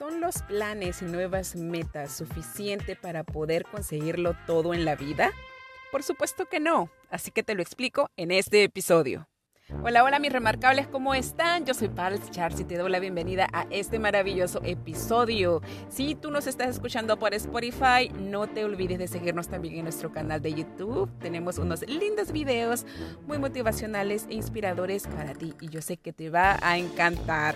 ¿Son los planes y nuevas metas suficiente para poder conseguirlo todo en la vida? Por supuesto que no, así que te lo explico en este episodio. Hola, hola mis remarcables, ¿cómo están? Yo soy Pals Charles y te doy la bienvenida a este maravilloso episodio. Si tú nos estás escuchando por Spotify, no te olvides de seguirnos también en nuestro canal de YouTube. Tenemos unos lindos videos muy motivacionales e inspiradores para ti y yo sé que te va a encantar.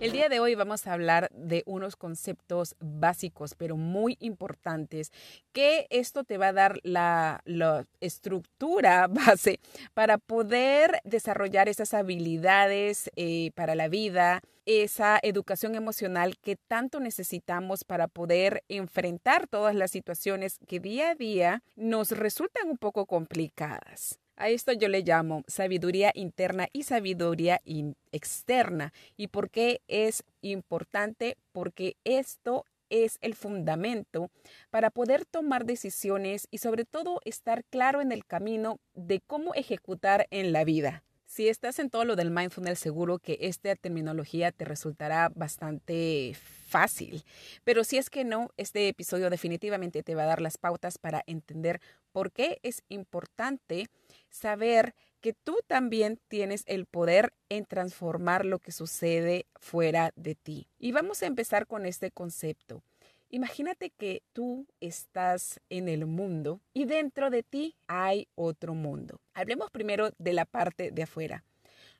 El día de hoy vamos a hablar de unos conceptos básicos pero muy importantes que esto te va a dar la, la estructura base para poder desarrollar esas habilidades eh, para la vida, esa educación emocional que tanto necesitamos para poder enfrentar todas las situaciones que día a día nos resultan un poco complicadas. A esto yo le llamo sabiduría interna y sabiduría externa. ¿Y por qué es importante? Porque esto es el fundamento para poder tomar decisiones y sobre todo estar claro en el camino de cómo ejecutar en la vida. Si estás en todo lo del mindfulness, seguro que esta terminología te resultará bastante fácil. Pero si es que no, este episodio definitivamente te va a dar las pautas para entender por qué es importante saber que tú también tienes el poder en transformar lo que sucede fuera de ti. Y vamos a empezar con este concepto. Imagínate que tú estás en el mundo y dentro de ti hay otro mundo. Hablemos primero de la parte de afuera.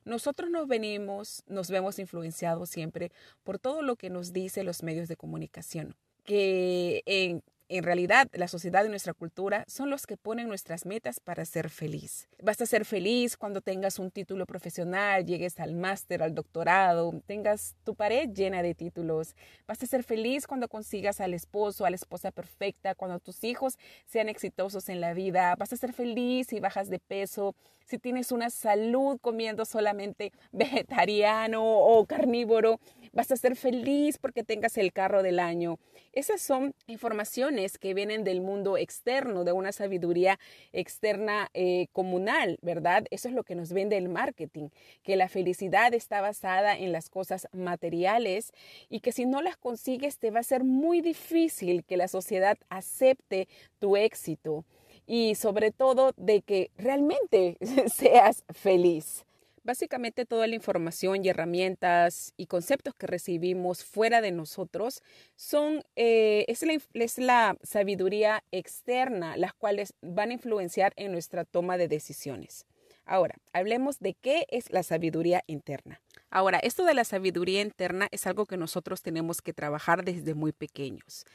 Nosotros nos venimos, nos vemos influenciados siempre por todo lo que nos dicen los medios de comunicación, que en en realidad, la sociedad y nuestra cultura son los que ponen nuestras metas para ser feliz. Vas a ser feliz cuando tengas un título profesional, llegues al máster, al doctorado, tengas tu pared llena de títulos. Vas a ser feliz cuando consigas al esposo, a la esposa perfecta, cuando tus hijos sean exitosos en la vida. Vas a ser feliz si bajas de peso, si tienes una salud comiendo solamente vegetariano o carnívoro. Vas a ser feliz porque tengas el carro del año. Esas son informaciones que vienen del mundo externo, de una sabiduría externa eh, comunal, ¿verdad? Eso es lo que nos vende el marketing, que la felicidad está basada en las cosas materiales y que si no las consigues te va a ser muy difícil que la sociedad acepte tu éxito y sobre todo de que realmente seas feliz. Básicamente toda la información y herramientas y conceptos que recibimos fuera de nosotros son, eh, es, la, es la sabiduría externa, las cuales van a influenciar en nuestra toma de decisiones. Ahora, hablemos de qué es la sabiduría interna. Ahora, esto de la sabiduría interna es algo que nosotros tenemos que trabajar desde muy pequeños.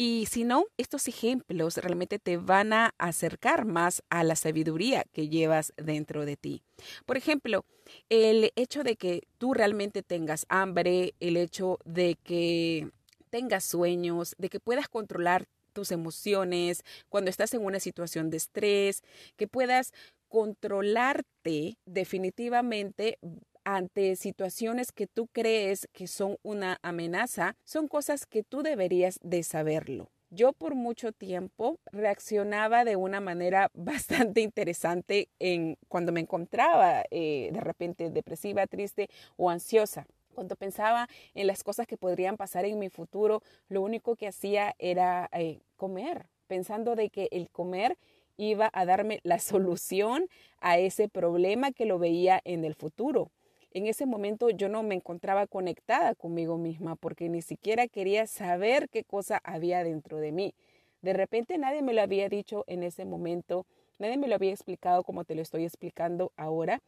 Y si no, estos ejemplos realmente te van a acercar más a la sabiduría que llevas dentro de ti. Por ejemplo, el hecho de que tú realmente tengas hambre, el hecho de que tengas sueños, de que puedas controlar tus emociones cuando estás en una situación de estrés, que puedas controlarte definitivamente ante situaciones que tú crees que son una amenaza, son cosas que tú deberías de saberlo. Yo por mucho tiempo reaccionaba de una manera bastante interesante en cuando me encontraba eh, de repente depresiva, triste o ansiosa. Cuando pensaba en las cosas que podrían pasar en mi futuro, lo único que hacía era eh, comer, pensando de que el comer iba a darme la solución a ese problema que lo veía en el futuro en ese momento yo no me encontraba conectada conmigo misma porque ni siquiera quería saber qué cosa había dentro de mí. De repente nadie me lo había dicho en ese momento, nadie me lo había explicado como te lo estoy explicando ahora,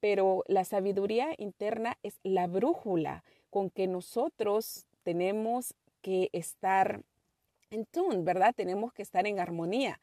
pero la sabiduría interna es la brújula con que nosotros tenemos que estar en tune, ¿verdad? Tenemos que estar en armonía.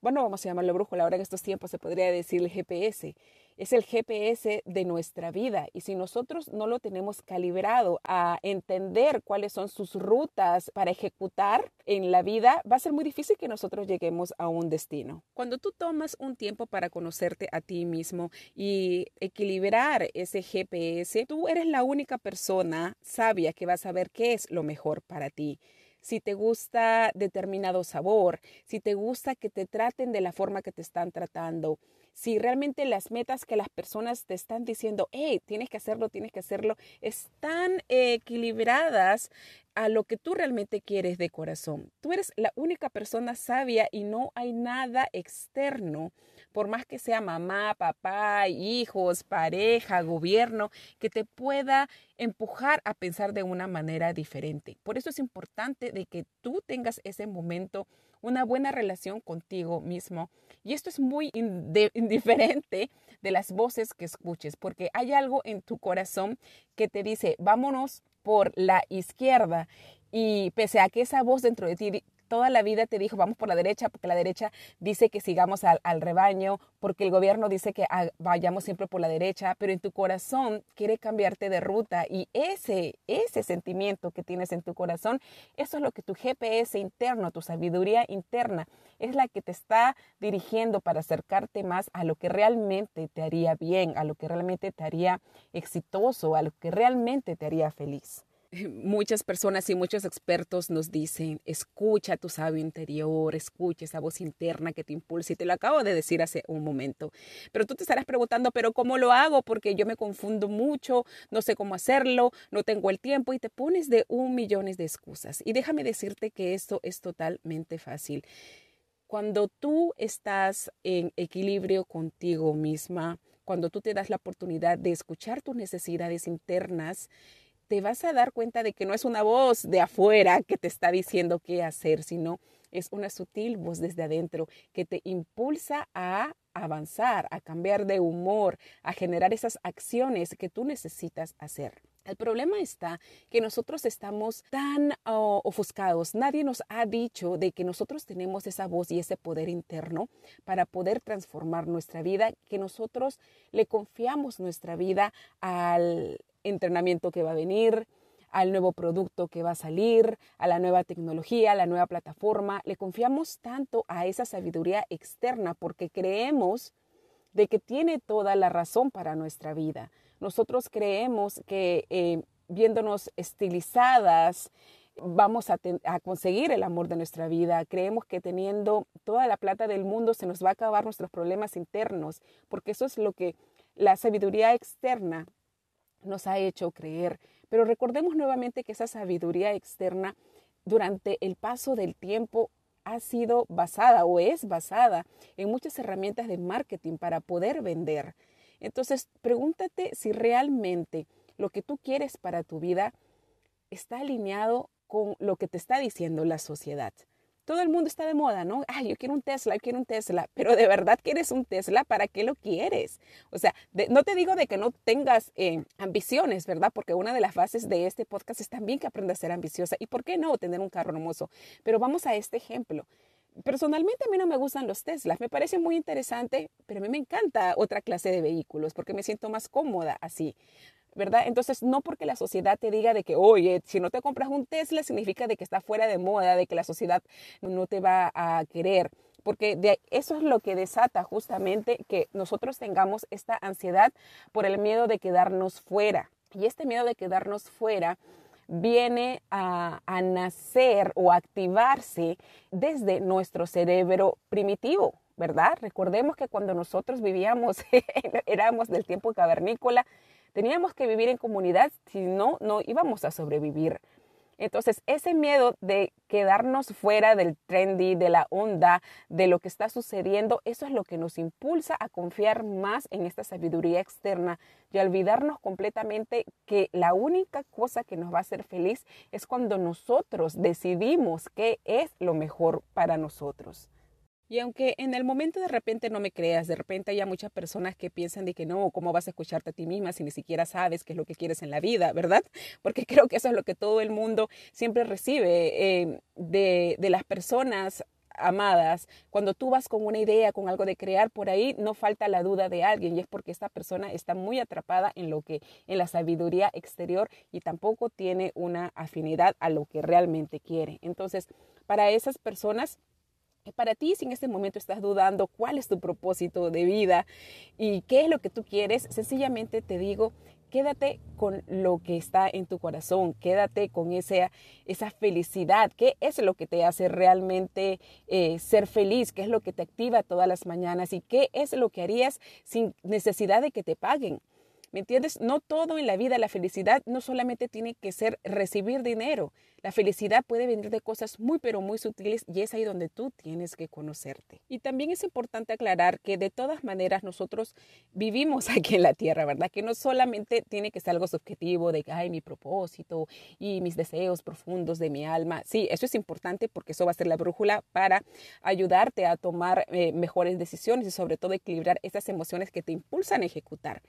Bueno, vamos a llamarlo brújula, ahora en estos tiempos se podría decir GPS es el GPS de nuestra vida y si nosotros no lo tenemos calibrado a entender cuáles son sus rutas para ejecutar en la vida, va a ser muy difícil que nosotros lleguemos a un destino. Cuando tú tomas un tiempo para conocerte a ti mismo y equilibrar ese GPS, tú eres la única persona sabia que va a saber qué es lo mejor para ti si te gusta determinado sabor, si te gusta que te traten de la forma que te están tratando, si realmente las metas que las personas te están diciendo, hey, tienes que hacerlo, tienes que hacerlo, están equilibradas a lo que tú realmente quieres de corazón. Tú eres la única persona sabia y no hay nada externo, por más que sea mamá, papá, hijos, pareja, gobierno, que te pueda empujar a pensar de una manera diferente. Por eso es importante de que tú tengas ese momento una buena relación contigo mismo. Y esto es muy indiferente de las voces que escuches, porque hay algo en tu corazón que te dice, vámonos por la izquierda. Y pese a que esa voz dentro de ti toda la vida te dijo, vamos por la derecha, porque la derecha dice que sigamos al, rebaño, porque el gobierno dice que ah, vayamos siempre por la derecha, pero en tu corazón quiere cambiarte de ruta y ese, ese sentimiento que tienes en tu corazón, eso es lo que tu GPS interno, tu sabiduría interna, es la que te está dirigiendo para acercarte más a lo que realmente te haría bien, a lo que realmente te haría exitoso, a lo que realmente te haría feliz. muchas personas y muchos expertos nos dicen, escucha tu sabio interior, escucha esa voz interna que te impulsa. Y te lo acabo de decir hace un momento. Pero tú te estarás preguntando, pero ¿cómo lo hago? Porque yo me confundo mucho, no sé cómo hacerlo, no tengo el tiempo y te pones de un millón de excusas. Y déjame decirte que esto es totalmente fácil. Cuando tú estás en equilibrio contigo misma, cuando tú te das la oportunidad de escuchar tus necesidades internas, te vas a dar cuenta de que no es una voz de afuera que te está diciendo qué hacer, sino es una sutil voz desde adentro que te impulsa a avanzar, a cambiar de humor, a generar esas acciones que tú necesitas hacer. El problema está que nosotros estamos tan oh, ofuscados. Nadie nos ha dicho de que nosotros tenemos esa voz y ese poder interno para poder transformar nuestra vida, que nosotros le confiamos nuestra vida al entrenamiento que va a venir, al nuevo producto que va a salir, a la nueva tecnología, a la nueva plataforma. Le confiamos tanto a esa sabiduría externa porque creemos de que tiene toda la razón para nuestra vida. Nosotros creemos que eh, viéndonos estilizadas, vamos a, a, conseguir el amor de nuestra vida. Creemos que teniendo toda la plata del mundo se nos va a acabar nuestros problemas internos, porque eso es lo que la sabiduría externa nos ha hecho creer. Pero recordemos nuevamente que esa sabiduría externa durante el paso del tiempo ha sido basada o es basada en muchas herramientas de marketing para poder vender. Entonces, pregúntate si realmente lo que tú quieres para tu vida está alineado con lo que te está diciendo la sociedad todo el mundo está de moda, ¿no? Ay, yo quiero un Tesla, yo quiero un Tesla, pero de verdad quieres un Tesla, ¿para qué lo quieres? O sea, no te digo de que no tengas eh, ambiciones, ¿verdad? Porque una de las bases de este podcast es también que aprendas a ser ambiciosa y por qué no tener un carro hermoso. Pero vamos a este ejemplo. Personalmente a mí no me gustan los Teslas, me parece muy interesante, pero a mí me encanta otra clase de vehículos porque me siento más cómoda así. ¿verdad? Entonces, no porque la sociedad te diga de que, oye, si no te compras un Tesla, significa de que está fuera de moda, de que la sociedad no te va a querer, porque de, eso es lo que desata justamente que nosotros tengamos esta ansiedad por el miedo de quedarnos fuera. Y este miedo de quedarnos fuera viene a, a nacer o activarse desde nuestro cerebro primitivo, ¿verdad? Recordemos que cuando nosotros vivíamos, éramos del tiempo cavernícola, Teníamos que vivir en comunidad, si no, no íbamos a sobrevivir. Entonces, ese miedo de quedarnos fuera del trendy, de la onda, de lo que está sucediendo, eso es lo que nos impulsa a confiar más en esta sabiduría externa y a olvidarnos completamente que la única cosa que nos va a hacer feliz es cuando nosotros decidimos qué es lo mejor para nosotros. Y aunque en el momento de repente no me creas, de repente hay muchas personas que piensan de que no, ¿cómo vas a escucharte a ti misma si ni siquiera sabes qué es lo que quieres en la vida, verdad? Porque creo que eso es lo que todo el mundo siempre recibe eh, de, de las personas amadas, cuando tú vas con una idea, con algo de crear por ahí, no falta la duda de alguien y es porque esta persona está muy atrapada en lo que en la sabiduría exterior y tampoco tiene una afinidad a lo que realmente quiere. Entonces, para esas personas para ti, si en este momento estás dudando cuál es tu propósito de vida y qué es lo que tú quieres, sencillamente te digo, quédate con lo que está en tu corazón, quédate con esa, esa felicidad, qué es lo que te hace realmente eh, ser feliz, qué es lo que te activa todas las mañanas y qué es lo que harías sin necesidad de que te paguen. ¿Me entiendes? No todo en la vida, la felicidad no solamente tiene que ser recibir dinero. La felicidad puede venir de cosas muy, pero muy sutiles y es ahí donde tú tienes que conocerte. Y también es importante aclarar que de todas maneras nosotros vivimos aquí en la tierra, ¿verdad? Que no solamente tiene que ser algo subjetivo de, ay, mi propósito y mis deseos profundos de mi alma. Sí, eso es importante porque eso va a ser la brújula para ayudarte a tomar eh, mejores decisiones y sobre todo equilibrar esas emociones que te impulsan a ejecutar.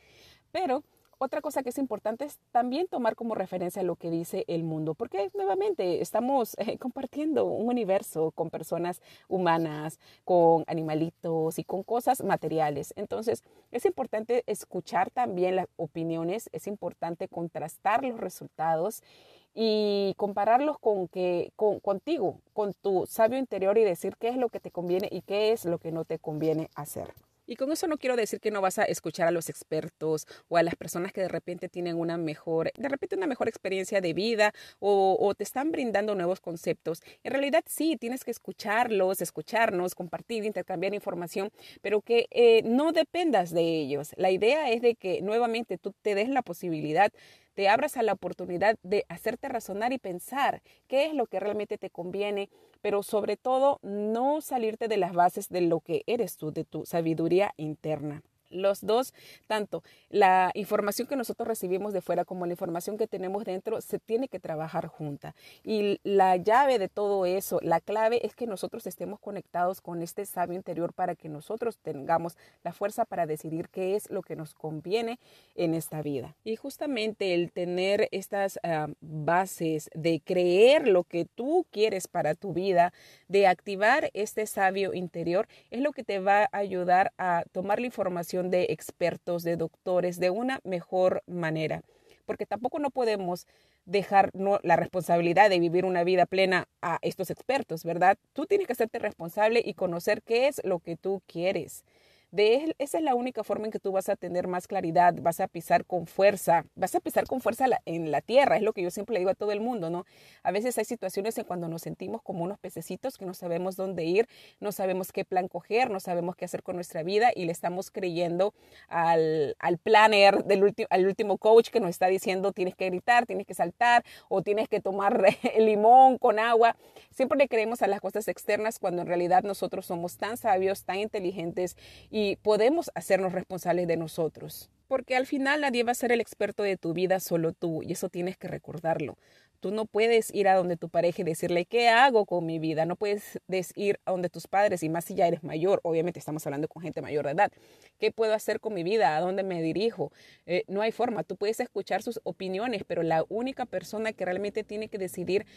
Pero otra cosa que es importante es también tomar como referencia lo que dice el mundo, porque nuevamente estamos eh, compartiendo un universo con personas humanas, con animalitos y con cosas materiales. Entonces, es importante escuchar también las opiniones, es importante contrastar los resultados y compararlos con que con, contigo, con tu sabio interior y decir qué es lo que te conviene y qué es lo que no te conviene hacer. Y con eso no quiero decir que no vas a escuchar a los expertos o a las personas que de repente tienen una mejor, de repente una mejor experiencia de vida o, te están brindando nuevos conceptos. En realidad sí, tienes que escucharlos, escucharnos, compartir, intercambiar información, pero que eh, no dependas de ellos. La idea es de que nuevamente tú te des la posibilidad te abras a la oportunidad de hacerte razonar y pensar qué es lo que realmente te conviene, pero sobre todo no salirte de las bases de lo que eres tú, de tu sabiduría interna. Los dos, tanto la información que nosotros recibimos de fuera como la información que tenemos dentro, se tiene que trabajar junta. Y la llave de todo eso, la clave es que nosotros estemos conectados con este sabio interior para que nosotros tengamos la fuerza para decidir qué es lo que nos conviene en esta vida. Y justamente el tener estas ah, bases de creer lo que tú quieres para tu vida, de activar este sabio interior, es lo que te va a ayudar a tomar la información de expertos, de doctores, de una mejor manera. Porque tampoco no podemos dejar la responsabilidad de vivir una vida plena a estos expertos, ¿verdad? Tú tienes que hacerte responsable y conocer qué es lo que tú quieres. De esa es la única forma en que tú vas a tener más claridad, vas a pisar con fuerza, vas a pisar con fuerza en la tierra, es lo que yo siempre le digo a todo el mundo, ¿no? A veces hay situaciones en cuando nos sentimos como unos pececitos que no sabemos dónde ir, no sabemos qué plan coger, no sabemos qué hacer con nuestra vida y le estamos creyendo al, al planner del al último coach que nos está diciendo tienes que gritar, tienes que saltar o tienes que tomar limón con agua. Siempre le creemos a las cosas externas cuando en realidad nosotros somos tan sabios, tan inteligentes y y podemos hacernos responsables de nosotros. Porque al final nadie va a ser el experto de tu vida, solo tú, y eso tienes que recordarlo. Tú no puedes ir a donde tu pareja y decirle, ¿qué hago con mi vida? No puedes ir a donde tus padres, y más si ya eres mayor, obviamente estamos hablando con gente mayor de edad. ¿Qué puedo hacer con mi vida? ¿A dónde me dirijo? Eh, no hay forma. Tú puedes escuchar sus opiniones, pero la única persona que realmente tiene que decidir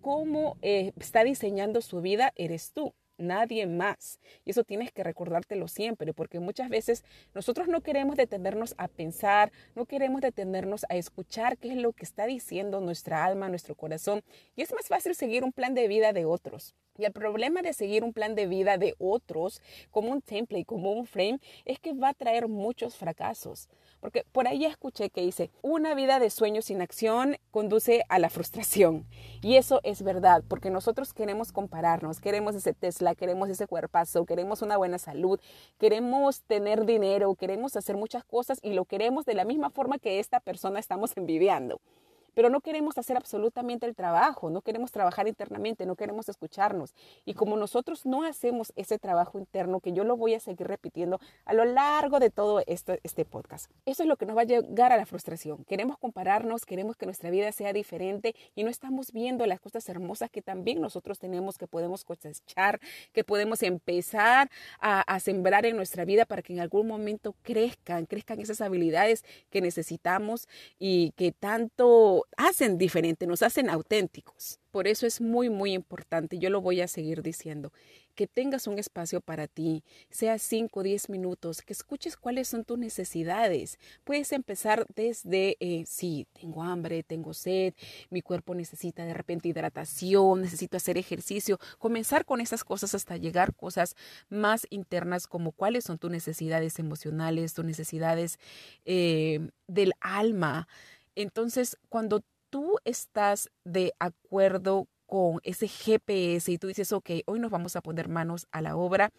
cómo eh, está diseñando su vida eres tú nadie más. Y eso tienes que recordártelo siempre, porque muchas veces nosotros no queremos detenernos a pensar, no queremos detenernos a escuchar qué es lo que está diciendo nuestra alma, nuestro corazón. Y es más fácil seguir un plan de vida de otros. Y el problema de seguir un plan de vida de otros como un template, como un frame, es que va a traer muchos fracasos. Porque por ahí escuché que dice, una vida de sueños sin acción conduce a la frustración. Y eso es verdad, porque nosotros queremos compararnos, queremos ese Tesla, queremos ese cuerpazo, queremos una buena salud, queremos tener dinero, queremos hacer muchas cosas y lo queremos de la misma forma que esta persona estamos envidiando pero no queremos hacer absolutamente el trabajo, no queremos trabajar internamente, no queremos escucharnos. Y como nosotros no hacemos ese trabajo interno, que yo lo voy a seguir repitiendo a lo largo de todo este, podcast, eso es lo que nos va a llegar a la frustración. Queremos compararnos, queremos que nuestra vida sea diferente y no estamos viendo las cosas hermosas que también nosotros tenemos, que podemos cosechar, que podemos empezar a, a sembrar en nuestra vida para que en algún momento crezcan, crezcan esas habilidades que necesitamos y que tanto hacen diferente, nos hacen auténticos. Por eso es muy, muy importante, yo lo voy a seguir diciendo, que tengas un espacio para ti, sea 5 o 10 minutos, que escuches cuáles son tus necesidades. Puedes empezar desde, eh, sí, tengo hambre, tengo sed, mi cuerpo necesita de repente hidratación, necesito hacer ejercicio, comenzar con esas cosas hasta llegar a cosas más internas como cuáles son tus necesidades emocionales, tus necesidades eh, del alma. Entonces, cuando tú estás de acuerdo con ese GPS y tú dices, ok, hoy nos vamos a poner manos a la obra,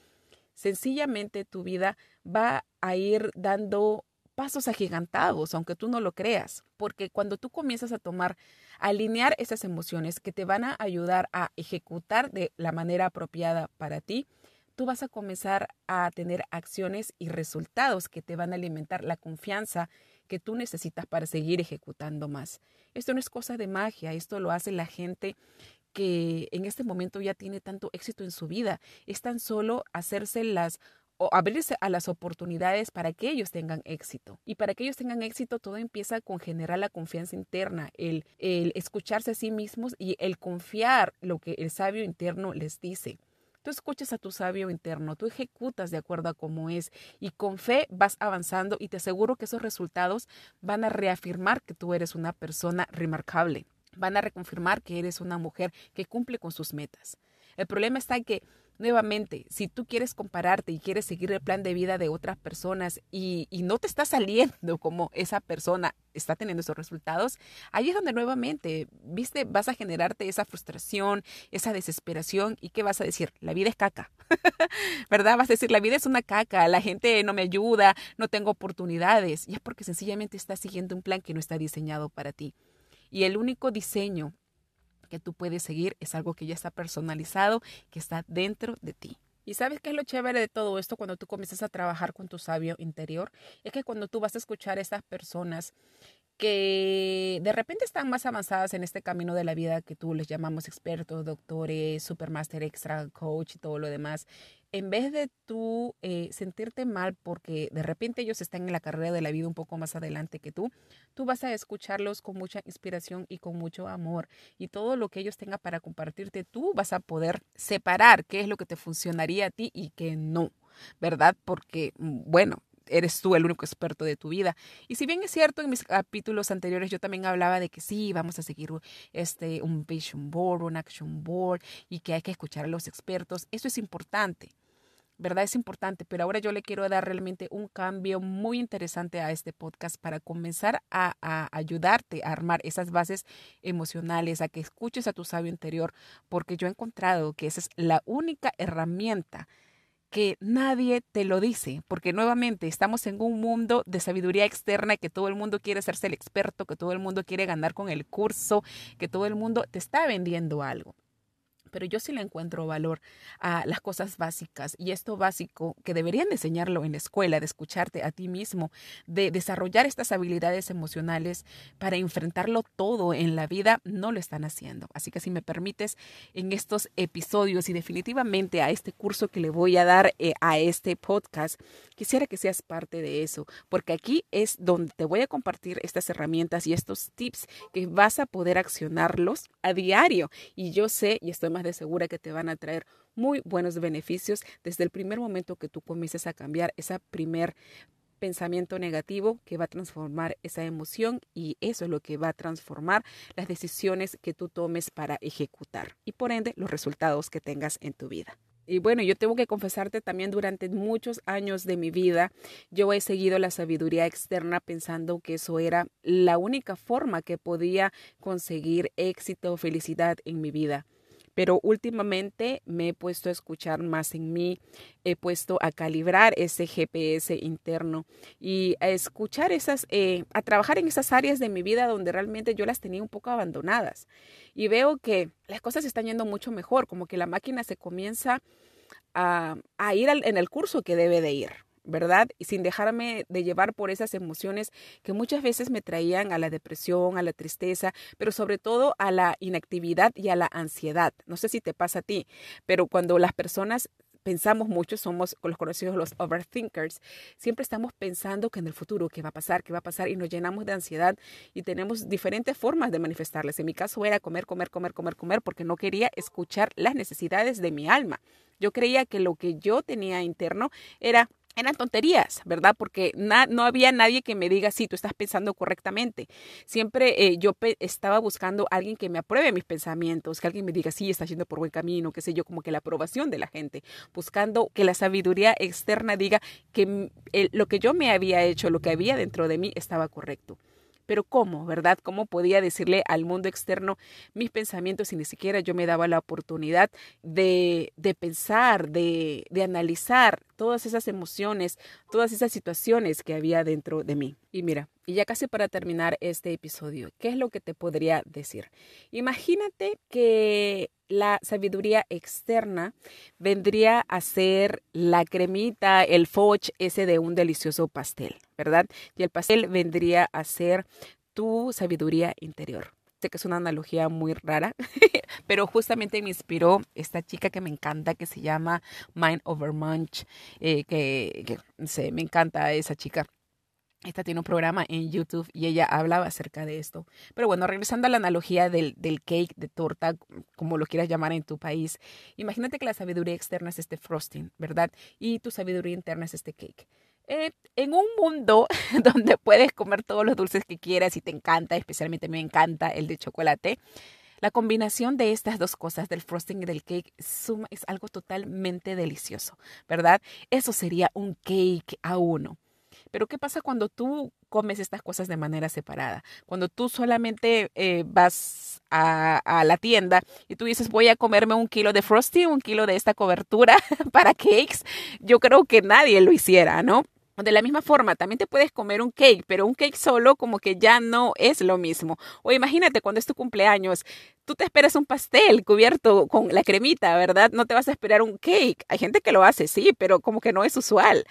sencillamente tu vida va a ir dando pasos agigantados, aunque tú no lo creas, porque cuando tú comienzas a tomar, a alinear esas emociones que te van a ayudar a ejecutar de la manera apropiada para ti, tú vas a comenzar a tener acciones y resultados que te van a alimentar la confianza que tú necesitas para seguir ejecutando más. Esto no es cosa de magia, esto lo hace la gente que en este momento ya tiene tanto éxito en su vida. Es tan solo hacerse las o abrirse a las oportunidades para que ellos tengan éxito. Y para que ellos tengan éxito, todo empieza con generar la confianza interna, el, el escucharse a sí mismos y el confiar lo que el sabio interno les dice. Tú escuchas a tu sabio interno, tú ejecutas de acuerdo a cómo es y con fe vas avanzando y te aseguro que esos resultados van a reafirmar que tú eres una persona remarcable van a reconfirmar que eres una mujer que cumple con sus metas. El problema está en que, nuevamente, si tú quieres compararte y quieres seguir el plan de vida de otras personas y, no te está saliendo como esa persona está teniendo esos resultados, ahí es donde nuevamente, viste, vas a generarte esa frustración, esa desesperación y qué vas a decir, la vida es caca, ¿verdad? Vas a decir, la vida es una caca, la gente no me ayuda, no tengo oportunidades, y es porque sencillamente estás siguiendo un plan que no está diseñado para ti. Y el único diseño que tú puedes seguir es algo que ya está personalizado, que está dentro de ti. ¿Y sabes qué es lo chévere de todo esto cuando tú comienzas a trabajar con tu sabio interior? Es que cuando tú vas a escuchar a estas personas que de repente están más avanzadas en este camino de la vida que tú les llamamos expertos, doctores, supermaster extra, coach y todo lo demás, en vez de tú eh, sentirte mal porque de repente ellos están en la carrera de la vida un poco más adelante que tú, tú vas a escucharlos con mucha inspiración y con mucho amor y todo lo que ellos tengan para compartirte, tú vas a poder separar qué es lo que te funcionaría a ti y qué no. ¿Verdad? Porque, mm, bueno, eres tú el único experto de tu vida. Y si bien es cierto, en mis capítulos anteriores yo también hablaba de que sí, vamos a seguir este, un vision board, un action board y que hay que escuchar a los expertos, eso es importante. ¿verdad? Es importante, pero ahora yo le quiero dar realmente un cambio muy interesante a este podcast para comenzar a, a, ayudarte a armar esas bases emocionales, a que escuches a tu sabio interior, porque yo he encontrado que esa es la única herramienta que nadie te lo dice, porque nuevamente estamos en un mundo de sabiduría externa que todo el mundo quiere hacerse el experto, que todo el mundo quiere ganar con el curso, que todo el mundo te está vendiendo algo pero yo sí le encuentro valor a las cosas básicas y esto básico que deberían enseñarlo en la escuela, de escucharte a ti mismo, de desarrollar estas habilidades emocionales para enfrentarlo todo en la vida, no lo están haciendo. Así que si me permites, en estos episodios y definitivamente a este curso que le voy a dar eh, a este podcast, quisiera que seas parte de eso, porque aquí es donde te voy a compartir estas herramientas y estos tips que vas a poder accionarlos a diario. Y yo sé y estoy más de segura que te van a traer muy buenos beneficios desde el primer momento que tú comiences a cambiar ese primer pensamiento negativo que va a transformar esa emoción y eso es lo que va a transformar las decisiones que tú tomes para ejecutar y por ende los resultados que tengas en tu vida. Y bueno, yo tengo que confesarte también durante muchos años de mi vida, yo he seguido la sabiduría externa pensando que eso era la única forma que podía conseguir éxito o felicidad en mi vida pero últimamente me he puesto a escuchar más en mí, he puesto a calibrar ese GPS interno y a escuchar esas, eh, a trabajar en esas áreas de mi vida donde realmente yo las tenía un poco abandonadas. Y veo que las cosas están yendo mucho mejor, como que la máquina se comienza a, a ir en el curso que debe de ir. ¿Verdad? Y sin dejarme de llevar por esas emociones que muchas veces me traían a la depresión, a la tristeza, pero sobre todo a la inactividad y a la ansiedad. No sé si te pasa a ti, pero cuando las personas pensamos mucho, somos los conocidos los overthinkers, siempre estamos pensando que en el futuro, qué va a pasar, qué va a pasar, y nos llenamos de ansiedad y tenemos diferentes formas de manifestarles. En mi caso era comer, comer, comer, comer, comer, porque no quería escuchar las necesidades de mi alma. Yo creía que lo que yo tenía interno era eran tonterías, ¿verdad? Porque no había nadie que me diga, sí, tú estás pensando correctamente. Siempre eh, yo estaba buscando a alguien que me apruebe mis pensamientos, que alguien me diga, sí, estás yendo por buen camino, qué sé yo, como que la aprobación de la gente, buscando que la sabiduría externa diga que lo que yo me había hecho, lo que había dentro de mí estaba correcto. Pero ¿cómo, verdad? ¿Cómo podía decirle al mundo externo mis pensamientos si ni siquiera yo me daba la oportunidad de, de pensar, de, de analizar todas esas emociones, todas esas situaciones que había dentro de mí? Y mira, y ya casi para terminar este episodio, ¿qué es lo que te podría decir? Imagínate que la sabiduría externa vendría a ser la cremita, el foch ese de un delicioso pastel, ¿verdad? Y el pastel vendría a ser tu sabiduría interior. Sé que es una analogía muy rara, pero justamente me inspiró esta chica que me encanta, que se llama Mind Over Munch, eh, que, que sé, me encanta esa chica. Esta tiene un programa en YouTube y ella hablaba acerca de esto. Pero bueno, regresando a la analogía del, del, cake, de torta, como lo quieras llamar en tu país, imagínate que la sabiduría externa es este frosting, ¿verdad? Y tu sabiduría interna es este cake. Eh, en un mundo donde puedes comer todos los dulces que quieras y te encanta, especialmente me encanta el de chocolate, la combinación de estas dos cosas, del frosting y del cake, suma, es algo totalmente delicioso, ¿verdad? Eso sería un cake a uno. Pero ¿qué pasa cuando tú comes estas cosas de manera separada? Cuando tú solamente eh, vas a, a, la tienda y tú dices, voy a comerme un kilo de frosty, un kilo de esta cobertura para cakes, yo creo que nadie lo hiciera, ¿no? De la misma forma, también te puedes comer un cake, pero un cake solo como que ya no es lo mismo. O imagínate cuando es tu cumpleaños, tú te esperas un pastel cubierto con la cremita, ¿verdad? No te vas a esperar un cake. Hay gente que lo hace, sí, pero como que no es usual.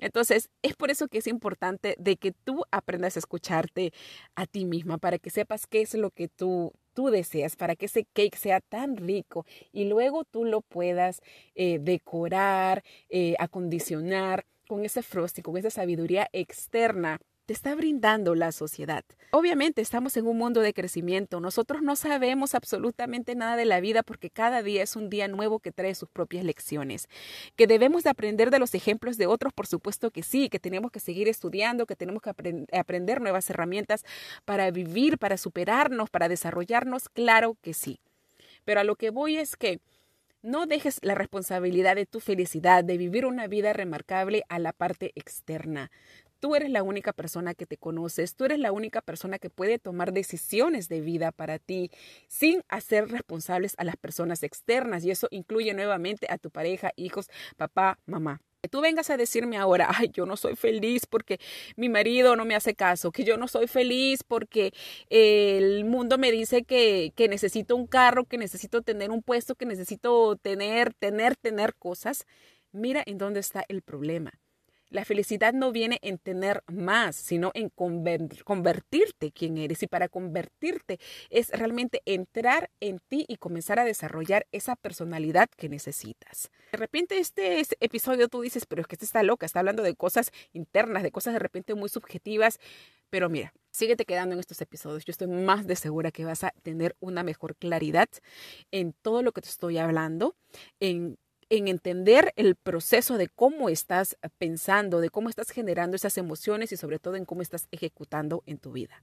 Entonces, es por eso que es importante de que tú aprendas a escucharte a ti misma, para que sepas qué es lo que tú, tú deseas, para que ese cake sea tan rico y luego tú lo puedas eh, decorar, eh, acondicionar con ese frosting, con esa sabiduría externa te está brindando la sociedad. Obviamente estamos en un mundo de crecimiento. Nosotros no sabemos absolutamente nada de la vida porque cada día es un día nuevo que trae sus propias lecciones. Que debemos de aprender de los ejemplos de otros, por supuesto que sí, que tenemos que seguir estudiando, que tenemos que aprender nuevas herramientas para vivir, para superarnos, para desarrollarnos, claro que sí. Pero a lo que voy es que no dejes la responsabilidad de tu felicidad, de vivir una vida remarcable a la parte externa. Tú eres la única persona que te conoces, tú eres la única persona que puede tomar decisiones de vida para ti sin hacer responsables a las personas externas y eso incluye nuevamente a tu pareja, hijos, papá, mamá. Que tú vengas a decirme ahora, ay, yo no soy feliz porque mi marido no me hace caso, que yo no soy feliz porque el mundo me dice que, que necesito un carro, que necesito tener un puesto, que necesito tener, tener, tener cosas. Mira en dónde está el problema la felicidad no viene en tener más, sino en convertirte quien eres. Y para convertirte es realmente entrar en ti y comenzar a desarrollar esa personalidad que necesitas. De repente este, este, episodio tú dices, pero es que este está loca, está hablando de cosas internas, de cosas de repente muy subjetivas. Pero mira, síguete quedando en estos episodios. Yo estoy más de segura que vas a tener una mejor claridad en todo lo que te estoy hablando, en en entender el proceso de cómo estás pensando, de cómo estás generando esas emociones y sobre todo en cómo estás ejecutando en tu vida.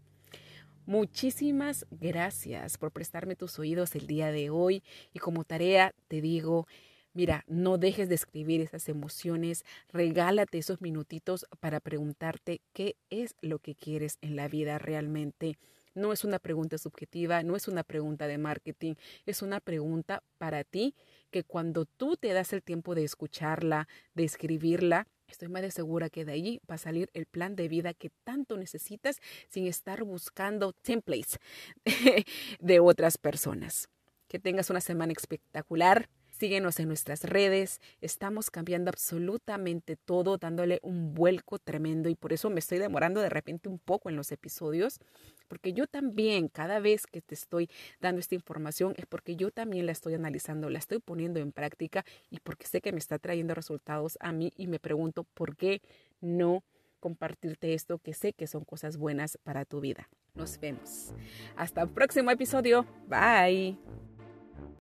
Muchísimas gracias por prestarme tus oídos el día de hoy y como tarea te digo, mira, no dejes de escribir esas emociones, regálate esos minutitos para preguntarte qué es lo que quieres en la vida realmente. No es una pregunta subjetiva, no es una pregunta de marketing, es una pregunta para ti que cuando tú te das el tiempo de escucharla, de escribirla, estoy más de segura que de allí va a salir el plan de vida que tanto necesitas sin estar buscando templates de otras personas. Que tengas una semana espectacular. Síguenos en nuestras redes. Estamos cambiando absolutamente todo, dándole un vuelco tremendo y por eso me estoy demorando de repente un poco en los episodios, porque yo también, cada vez que te estoy dando esta información, es porque yo también la estoy analizando, la estoy poniendo en práctica y porque sé que me está trayendo resultados a mí y me pregunto por qué no compartirte esto que sé que son cosas buenas para tu vida. Nos vemos. Hasta el próximo episodio. Bye.